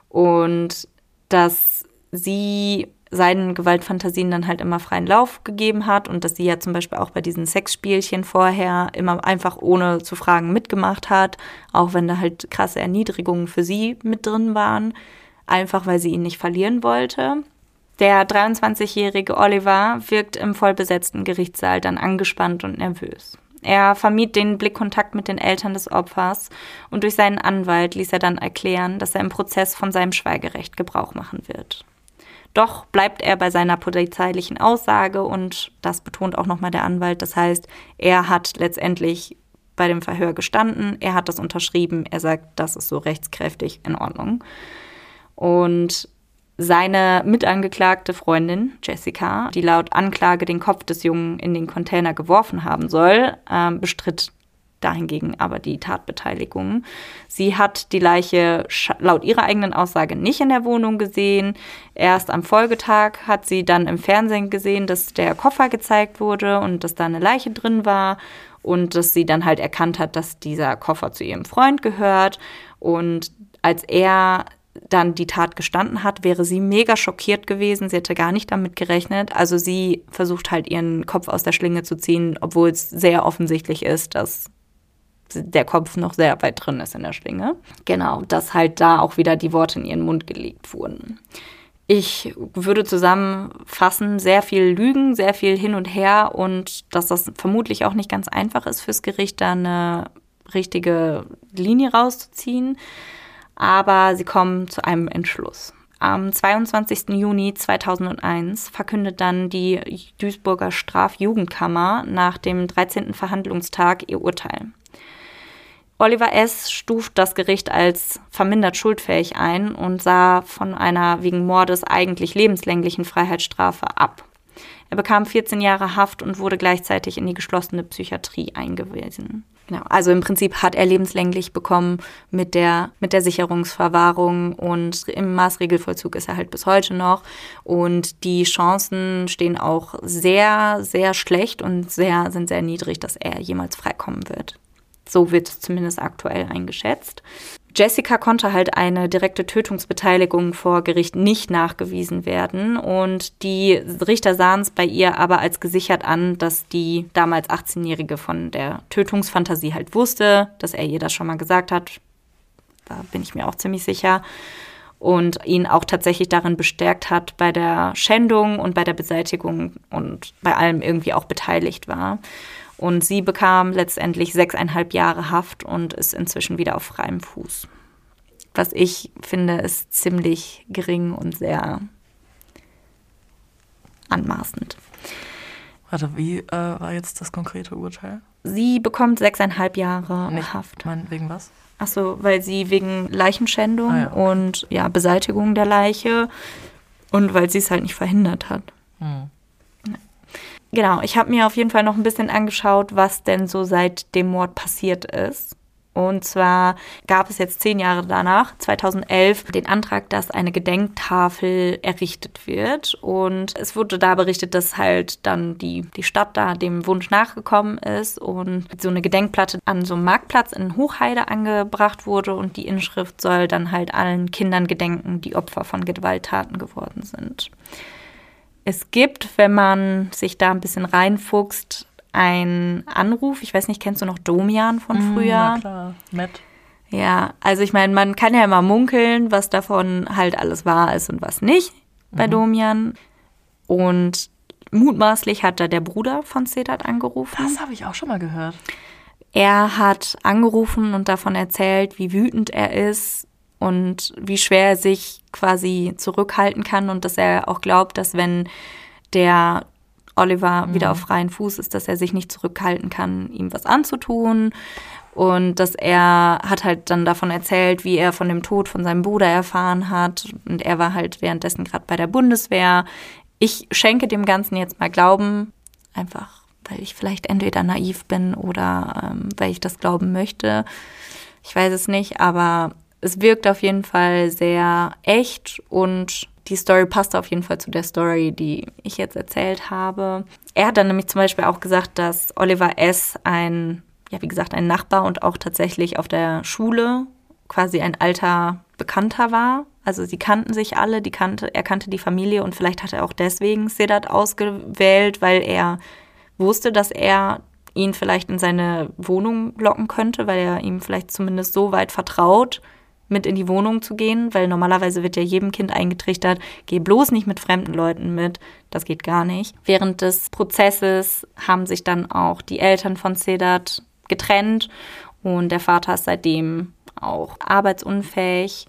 Und dass sie seinen Gewaltfantasien dann halt immer freien Lauf gegeben hat und dass sie ja zum Beispiel auch bei diesen Sexspielchen vorher immer einfach ohne zu fragen mitgemacht hat, auch wenn da halt krasse Erniedrigungen für sie mit drin waren, einfach weil sie ihn nicht verlieren wollte. Der 23-jährige Oliver wirkt im vollbesetzten Gerichtssaal dann angespannt und nervös. Er vermied den Blickkontakt mit den Eltern des Opfers und durch seinen Anwalt ließ er dann erklären, dass er im Prozess von seinem Schweigerecht Gebrauch machen wird. Doch bleibt er bei seiner polizeilichen Aussage und das betont auch nochmal der Anwalt. Das heißt, er hat letztendlich bei dem Verhör gestanden, er hat das unterschrieben, er sagt, das ist so rechtskräftig in Ordnung. Und seine mitangeklagte Freundin Jessica, die laut Anklage den Kopf des Jungen in den Container geworfen haben soll, äh, bestritt dahingegen aber die Tatbeteiligung. Sie hat die Leiche laut ihrer eigenen Aussage nicht in der Wohnung gesehen. Erst am Folgetag hat sie dann im Fernsehen gesehen, dass der Koffer gezeigt wurde und dass da eine Leiche drin war und dass sie dann halt erkannt hat, dass dieser Koffer zu ihrem Freund gehört. Und als er dann die Tat gestanden hat, wäre sie mega schockiert gewesen. Sie hätte gar nicht damit gerechnet. Also sie versucht halt ihren Kopf aus der Schlinge zu ziehen, obwohl es sehr offensichtlich ist, dass der Kopf noch sehr weit drin ist in der Schlinge. Genau, dass halt da auch wieder die Worte in ihren Mund gelegt wurden. Ich würde zusammenfassen, sehr viel Lügen, sehr viel hin und her und dass das vermutlich auch nicht ganz einfach ist fürs Gericht, da eine richtige Linie rauszuziehen. Aber sie kommen zu einem Entschluss. Am 22. Juni 2001 verkündet dann die Duisburger Strafjugendkammer nach dem 13. Verhandlungstag ihr Urteil. Oliver S. stuft das Gericht als vermindert schuldfähig ein und sah von einer wegen Mordes eigentlich lebenslänglichen Freiheitsstrafe ab. Er bekam 14 Jahre Haft und wurde gleichzeitig in die geschlossene Psychiatrie eingewiesen. Genau. Also im Prinzip hat er lebenslänglich bekommen mit der, mit der Sicherungsverwahrung und im Maßregelvollzug ist er halt bis heute noch. Und die Chancen stehen auch sehr, sehr schlecht und sehr, sind sehr niedrig, dass er jemals freikommen wird. So wird es zumindest aktuell eingeschätzt. Jessica konnte halt eine direkte Tötungsbeteiligung vor Gericht nicht nachgewiesen werden und die Richter sahen es bei ihr aber als gesichert an, dass die damals 18-Jährige von der Tötungsfantasie halt wusste, dass er ihr das schon mal gesagt hat. Da bin ich mir auch ziemlich sicher. Und ihn auch tatsächlich darin bestärkt hat bei der Schändung und bei der Beseitigung und bei allem irgendwie auch beteiligt war. Und sie bekam letztendlich sechseinhalb Jahre Haft und ist inzwischen wieder auf freiem Fuß. Was ich finde, ist ziemlich gering und sehr anmaßend. Warte, wie äh, war jetzt das konkrete Urteil? Sie bekommt sechseinhalb Jahre Nicht, Haft. Mein, wegen was? Achso, weil sie wegen Leichenschändung ah, ja, und ja, Beseitigung der Leiche und weil sie es halt nicht verhindert hat. Hm. Genau, ich habe mir auf jeden Fall noch ein bisschen angeschaut, was denn so seit dem Mord passiert ist. Und zwar gab es jetzt zehn Jahre danach, 2011, den Antrag, dass eine Gedenktafel errichtet wird. Und es wurde da berichtet, dass halt dann die, die Stadt da dem Wunsch nachgekommen ist und so eine Gedenkplatte an so einem Marktplatz in Hochheide angebracht wurde. Und die Inschrift soll dann halt allen Kindern gedenken, die Opfer von Gewalttaten geworden sind. Es gibt, wenn man sich da ein bisschen reinfuchst, einen Anruf. Ich weiß nicht, kennst du noch Domian von mm, früher? Ja, klar, Matt. Ja, also ich meine, man kann ja immer munkeln, was davon halt alles wahr ist und was nicht bei mhm. Domian. Und mutmaßlich hat da der Bruder von Sedat angerufen. Das habe ich auch schon mal gehört. Er hat angerufen und davon erzählt, wie wütend er ist und wie schwer er sich quasi zurückhalten kann und dass er auch glaubt, dass wenn der Oliver mhm. wieder auf freien Fuß ist, dass er sich nicht zurückhalten kann, ihm was anzutun. Und dass er hat halt dann davon erzählt, wie er von dem Tod von seinem Bruder erfahren hat. Und er war halt währenddessen gerade bei der Bundeswehr. Ich schenke dem Ganzen jetzt mal Glauben, einfach weil ich vielleicht entweder naiv bin oder ähm, weil ich das glauben möchte. Ich weiß es nicht, aber es wirkt auf jeden Fall sehr echt und die Story passt auf jeden Fall zu der Story, die ich jetzt erzählt habe. Er hat dann nämlich zum Beispiel auch gesagt, dass Oliver S. ein, ja, wie gesagt, ein Nachbar und auch tatsächlich auf der Schule quasi ein alter Bekannter war. Also sie kannten sich alle, die kannte, er kannte die Familie und vielleicht hat er auch deswegen Sedat ausgewählt, weil er wusste, dass er ihn vielleicht in seine Wohnung locken könnte, weil er ihm vielleicht zumindest so weit vertraut, mit in die Wohnung zu gehen, weil normalerweise wird ja jedem Kind eingetrichtert, geh bloß nicht mit fremden Leuten mit, das geht gar nicht. Während des Prozesses haben sich dann auch die Eltern von Sedat getrennt und der Vater ist seitdem auch arbeitsunfähig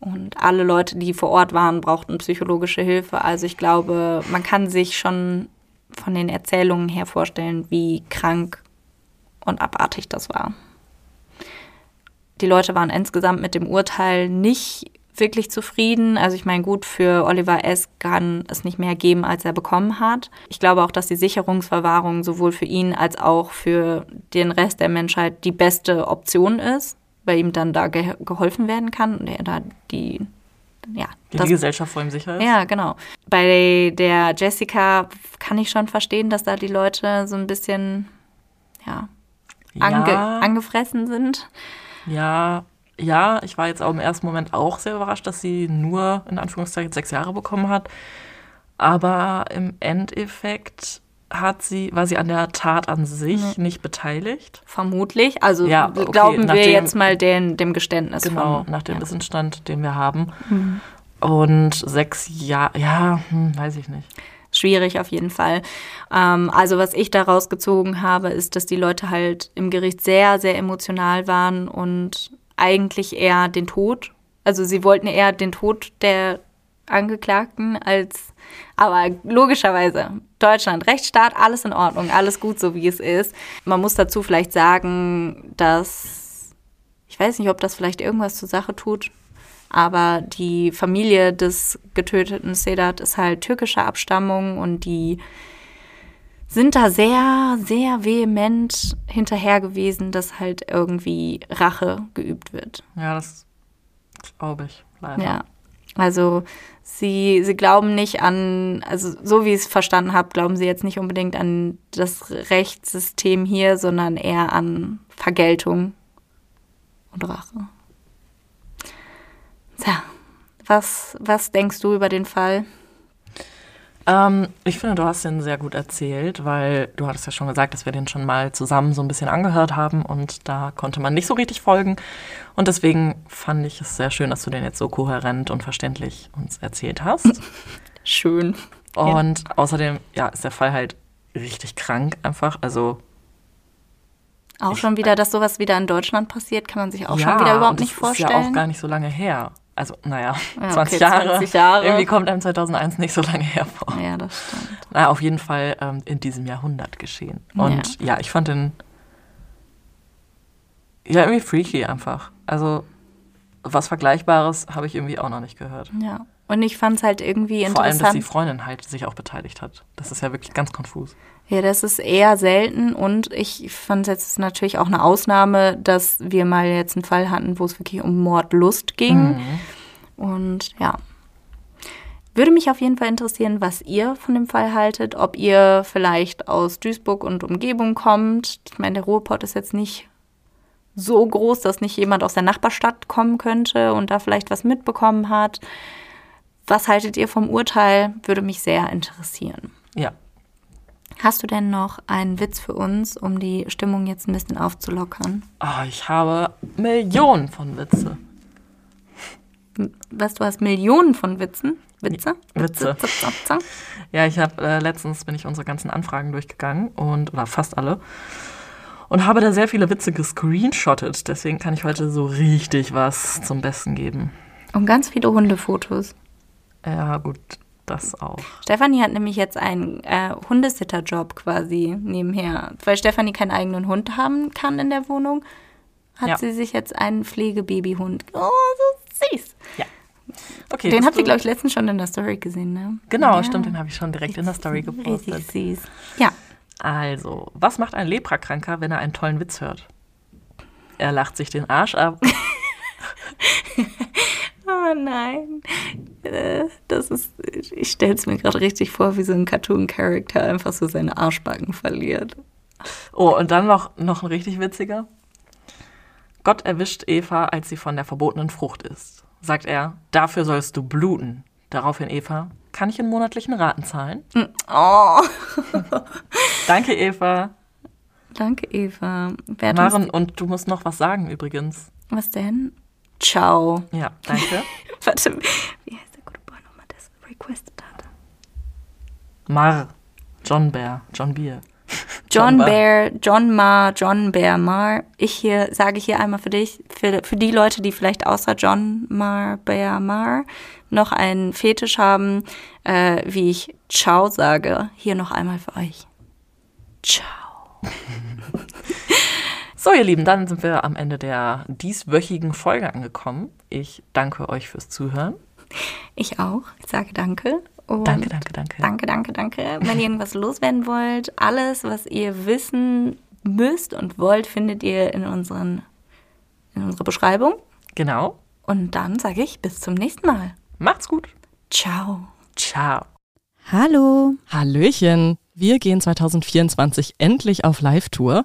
und alle Leute, die vor Ort waren, brauchten psychologische Hilfe. Also ich glaube, man kann sich schon von den Erzählungen her vorstellen, wie krank und abartig das war. Die Leute waren insgesamt mit dem Urteil nicht wirklich zufrieden. Also ich meine, gut, für Oliver S. kann es nicht mehr geben, als er bekommen hat. Ich glaube auch, dass die Sicherungsverwahrung sowohl für ihn als auch für den Rest der Menschheit die beste Option ist, weil ihm dann da ge geholfen werden kann und er da die ja, die, das, die Gesellschaft vor ihm sicher ist. Ja, genau. Bei der Jessica kann ich schon verstehen, dass da die Leute so ein bisschen ja, ange ja. angefressen sind. Ja, ja, ich war jetzt auch im ersten Moment auch sehr überrascht, dass sie nur in Anführungszeichen sechs Jahre bekommen hat. Aber im Endeffekt hat sie, war sie an der Tat an sich mhm. nicht beteiligt. Vermutlich. Also ja, okay, glauben wir dem, jetzt mal den, dem Geständnis. Genau, von, nach dem ja. Wissensstand, den wir haben. Mhm. Und sechs Jahre, ja, hm, weiß ich nicht schwierig auf jeden Fall. Ähm, also was ich daraus gezogen habe, ist, dass die Leute halt im Gericht sehr, sehr emotional waren und eigentlich eher den Tod, also sie wollten eher den Tod der Angeklagten als, aber logischerweise, Deutschland, Rechtsstaat, alles in Ordnung, alles gut so wie es ist. Man muss dazu vielleicht sagen, dass, ich weiß nicht, ob das vielleicht irgendwas zur Sache tut, aber die Familie des getöteten Sedat ist halt türkischer Abstammung und die sind da sehr, sehr vehement hinterher gewesen, dass halt irgendwie Rache geübt wird. Ja, das glaube ich, leider. Ja. Also sie, sie glauben nicht an, also so wie ich es verstanden habe, glauben sie jetzt nicht unbedingt an das Rechtssystem hier, sondern eher an Vergeltung und Rache. Tja, was, was denkst du über den Fall? Ähm, ich finde, du hast den sehr gut erzählt, weil du hattest ja schon gesagt, dass wir den schon mal zusammen so ein bisschen angehört haben und da konnte man nicht so richtig folgen. Und deswegen fand ich es sehr schön, dass du den jetzt so kohärent und verständlich uns erzählt hast. [laughs] Schön. Und ja. außerdem, ja, ist der Fall halt richtig krank einfach. Also auch schon wieder, dass sowas wieder in Deutschland passiert, kann man sich auch ja, schon wieder überhaupt nicht vorstellen. Das ist ja auch gar nicht so lange her also naja, ja, 20, okay, Jahre. 20 Jahre. Irgendwie kommt einem 2001 nicht so lange hervor. Ja, das stimmt. Na, auf jeden Fall ähm, in diesem Jahrhundert geschehen. Und ja. ja, ich fand den ja irgendwie freaky einfach. Also was Vergleichbares habe ich irgendwie auch noch nicht gehört. Ja. Und ich fand es halt irgendwie interessant. Vor allem, dass die Freundin halt sich auch beteiligt hat. Das ist ja wirklich ganz konfus. Ja, das ist eher selten und ich fand es jetzt natürlich auch eine Ausnahme, dass wir mal jetzt einen Fall hatten, wo es wirklich um Mordlust ging. Mhm. Und ja. Würde mich auf jeden Fall interessieren, was ihr von dem Fall haltet, ob ihr vielleicht aus Duisburg und Umgebung kommt. Ich meine, der Ruhrpott ist jetzt nicht so groß, dass nicht jemand aus der Nachbarstadt kommen könnte und da vielleicht was mitbekommen hat. Was haltet ihr vom Urteil? Würde mich sehr interessieren. Ja, Hast du denn noch einen Witz für uns, um die Stimmung jetzt ein bisschen aufzulockern? Oh, ich habe Millionen von Witze. [laughs] Was, du hast Millionen von Witzen? Witze? Witze. Witze. Witze. Ja, ich habe äh, letztens bin ich unsere ganzen Anfragen durchgegangen und oder fast alle und habe da sehr viele Witze gescreenshottet. Deswegen kann ich heute so richtig was zum Besten geben. Und ganz viele Hundefotos. Ja, gut, das auch. Stefanie hat nämlich jetzt einen äh, Hundesitterjob quasi nebenher. Weil Stefanie keinen eigenen Hund haben kann in der Wohnung, hat ja. sie sich jetzt einen Pflegebabyhund. Oh, so süß. Ja. Okay, den habt ihr, glaube ich, letztens schon in der Story gesehen, ne? Genau, ja. stimmt, den habe ich schon direkt in der Story gepostet. Richtig süß. Ja. Also, was macht ein Leprakranker, wenn er einen tollen Witz hört? Er lacht sich den Arsch ab. [laughs] oh nein. Äh, das ist, ich stelle es mir gerade richtig vor, wie so ein Cartoon-Character einfach so seine Arschbacken verliert. Oh, und dann noch, noch ein richtig witziger. Gott erwischt Eva, als sie von der verbotenen Frucht isst. Sagt er, dafür sollst du bluten. Daraufhin Eva, kann ich in monatlichen Raten zahlen? Mm, oh. [laughs] Danke, Eva. Danke, Eva. Maren, und du musst noch was sagen übrigens. Was denn? Ciao. Ja, danke. [laughs] Warte, wie heißt der gute Boy nochmal, der es requested hat? Mar. John Bear. John Beer. [laughs] John, John Bear, John Mar, John Bear Mar. Ich hier sage hier einmal für dich, für, für die Leute, die vielleicht außer John Mar, Bear Mar noch einen Fetisch haben, äh, wie ich Ciao sage, hier noch einmal für euch. Ciao. [laughs] So, ihr Lieben, dann sind wir am Ende der dieswöchigen Folge angekommen. Ich danke euch fürs Zuhören. Ich auch. Ich sage danke. Und danke, danke, danke. Danke, danke, danke. Wenn ihr irgendwas loswerden wollt, alles, was ihr wissen müsst und wollt, findet ihr in, unseren, in unserer Beschreibung. Genau. Und dann sage ich bis zum nächsten Mal. Macht's gut. Ciao. Ciao. Hallo. Hallöchen. Wir gehen 2024 endlich auf Live-Tour.